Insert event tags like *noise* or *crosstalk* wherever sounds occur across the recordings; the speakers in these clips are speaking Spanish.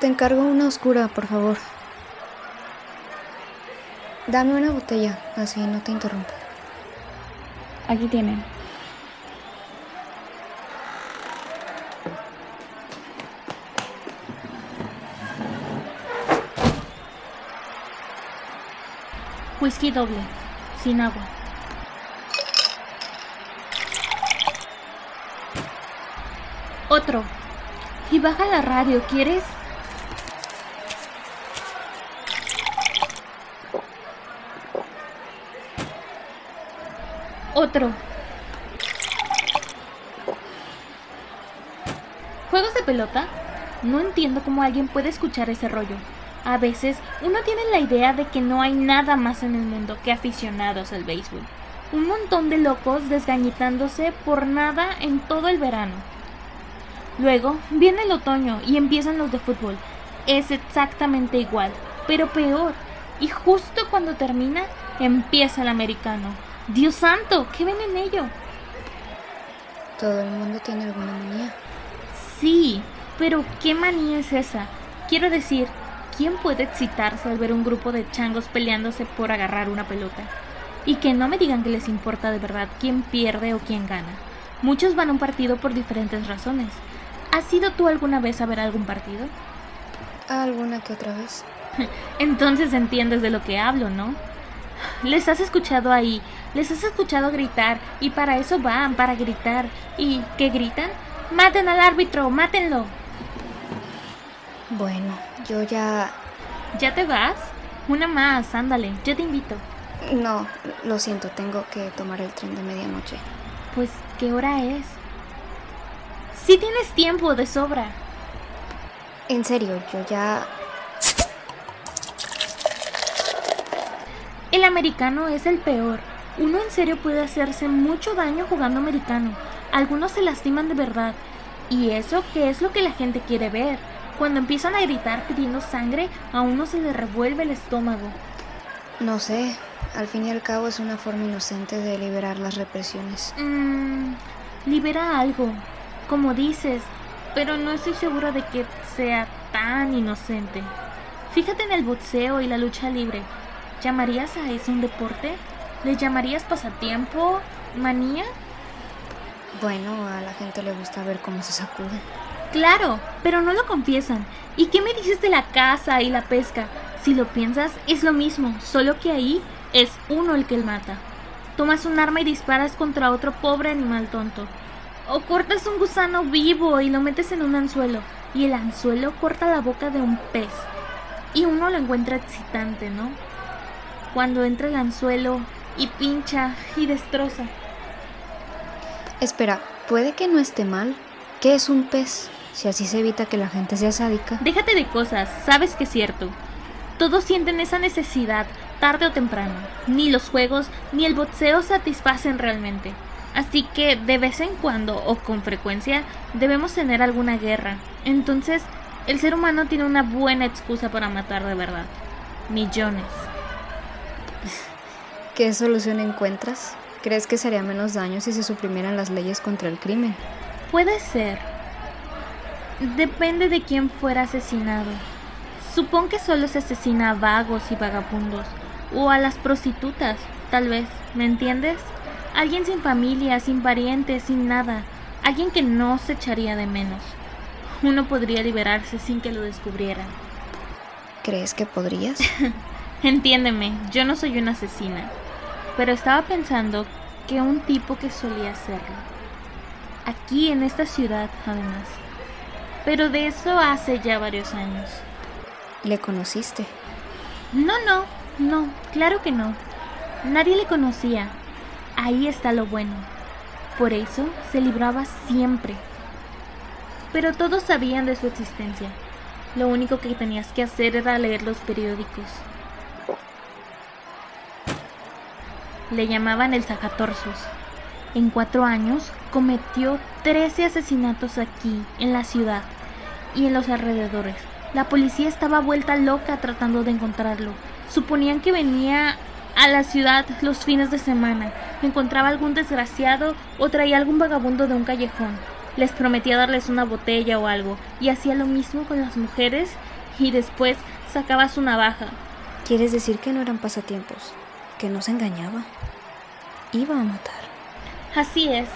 Te encargo una oscura, por favor. Dame una botella, así no te interrumpo. Aquí tienen. Whisky doble, sin agua. Otro. Y baja la radio, ¿quieres? Otro. ¿Juegos de pelota? No entiendo cómo alguien puede escuchar ese rollo. A veces uno tiene la idea de que no hay nada más en el mundo que aficionados al béisbol. Un montón de locos desgañitándose por nada en todo el verano. Luego viene el otoño y empiezan los de fútbol. Es exactamente igual, pero peor. Y justo cuando termina, empieza el americano. Dios santo, ¿qué ven en ello? Todo el mundo tiene alguna manía. Sí, pero ¿qué manía es esa? Quiero decir, ¿quién puede excitarse al ver un grupo de changos peleándose por agarrar una pelota? Y que no me digan que les importa de verdad quién pierde o quién gana. Muchos van a un partido por diferentes razones. ¿Has ido tú alguna vez a ver algún partido? Alguna que otra vez. *laughs* Entonces entiendes de lo que hablo, ¿no? Les has escuchado ahí, les has escuchado gritar y para eso van, para gritar. ¿Y qué gritan? Maten al árbitro, mátenlo. Bueno, yo ya... ¿Ya te vas? Una más, ándale, yo te invito. No, lo siento, tengo que tomar el tren de medianoche. Pues, ¿qué hora es? Sí tienes tiempo de sobra. En serio, yo ya... El americano es el peor. Uno en serio puede hacerse mucho daño jugando americano. Algunos se lastiman de verdad. Y eso que es lo que la gente quiere ver. Cuando empiezan a gritar pidiendo sangre, a uno se le revuelve el estómago. No sé, al fin y al cabo es una forma inocente de liberar las represiones. Mmm, libera algo, como dices, pero no estoy segura de que sea tan inocente. Fíjate en el boxeo y la lucha libre. ¿Llamarías a eso un deporte? ¿Le llamarías pasatiempo? ¿Manía? Bueno, a la gente le gusta ver cómo se sacuden. Claro, pero no lo confiesan. ¿Y qué me dices de la caza y la pesca? Si lo piensas, es lo mismo, solo que ahí es uno el que el mata. Tomas un arma y disparas contra otro pobre animal tonto. O cortas un gusano vivo y lo metes en un anzuelo, y el anzuelo corta la boca de un pez. Y uno lo encuentra excitante, ¿no? Cuando entra el anzuelo y pincha y destroza. Espera, puede que no esté mal. ¿Qué es un pez? Si así se evita que la gente sea sádica. Déjate de cosas, sabes que es cierto. Todos sienten esa necesidad, tarde o temprano. Ni los juegos ni el boxeo satisfacen realmente. Así que de vez en cuando o con frecuencia debemos tener alguna guerra. Entonces, el ser humano tiene una buena excusa para matar de verdad. Millones. *laughs* ¿Qué solución encuentras? ¿Crees que sería menos daño si se suprimieran las leyes contra el crimen? Puede ser. Depende de quién fuera asesinado. Supón que solo se asesina a vagos y vagabundos, o a las prostitutas, tal vez, ¿me entiendes? Alguien sin familia, sin parientes, sin nada, alguien que no se echaría de menos. Uno podría liberarse sin que lo descubrieran. ¿Crees que podrías? *laughs* Entiéndeme, yo no soy una asesina, pero estaba pensando que un tipo que solía hacerlo. Aquí en esta ciudad, además. Pero de eso hace ya varios años. ¿Le conociste? No, no, no, claro que no. Nadie le conocía. Ahí está lo bueno. Por eso se libraba siempre. Pero todos sabían de su existencia. Lo único que tenías que hacer era leer los periódicos. Le llamaban el sacatorsos. En cuatro años cometió 13 asesinatos aquí, en la ciudad y en los alrededores. La policía estaba vuelta loca tratando de encontrarlo. Suponían que venía a la ciudad los fines de semana, encontraba algún desgraciado o traía algún vagabundo de un callejón. Les prometía darles una botella o algo, y hacía lo mismo con las mujeres y después sacaba su navaja. ¿Quieres decir que no eran pasatiempos? ¿Que no se engañaba? Iba a matar. Así es,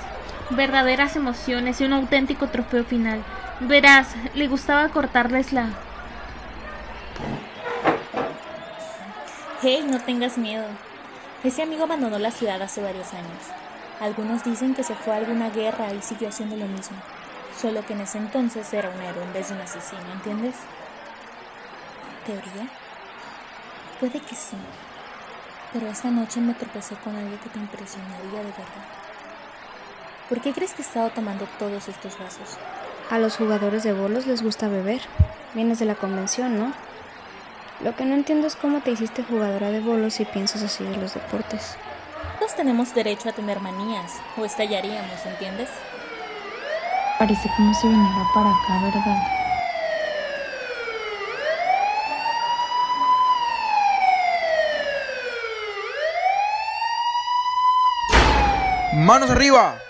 verdaderas emociones y un auténtico trofeo final. Verás, le gustaba cortarles la... Hey, no tengas miedo. Ese amigo abandonó la ciudad hace varios años. Algunos dicen que se fue a alguna guerra y siguió haciendo lo mismo. Solo que en ese entonces era un héroe en vez de un asesino, ¿entiendes? ¿Teoría? Puede que sí. Pero esta noche me tropecé con algo que te impresionaría de verdad. ¿Por qué crees que he estado tomando todos estos vasos? A los jugadores de bolos les gusta beber. Vienes de la convención, ¿no? Lo que no entiendo es cómo te hiciste jugadora de bolos y piensas así de los deportes. Todos tenemos derecho a tener manías, o estallaríamos, ¿entiendes? Parece como si viniera para acá, ¿verdad? ¡Manos arriba!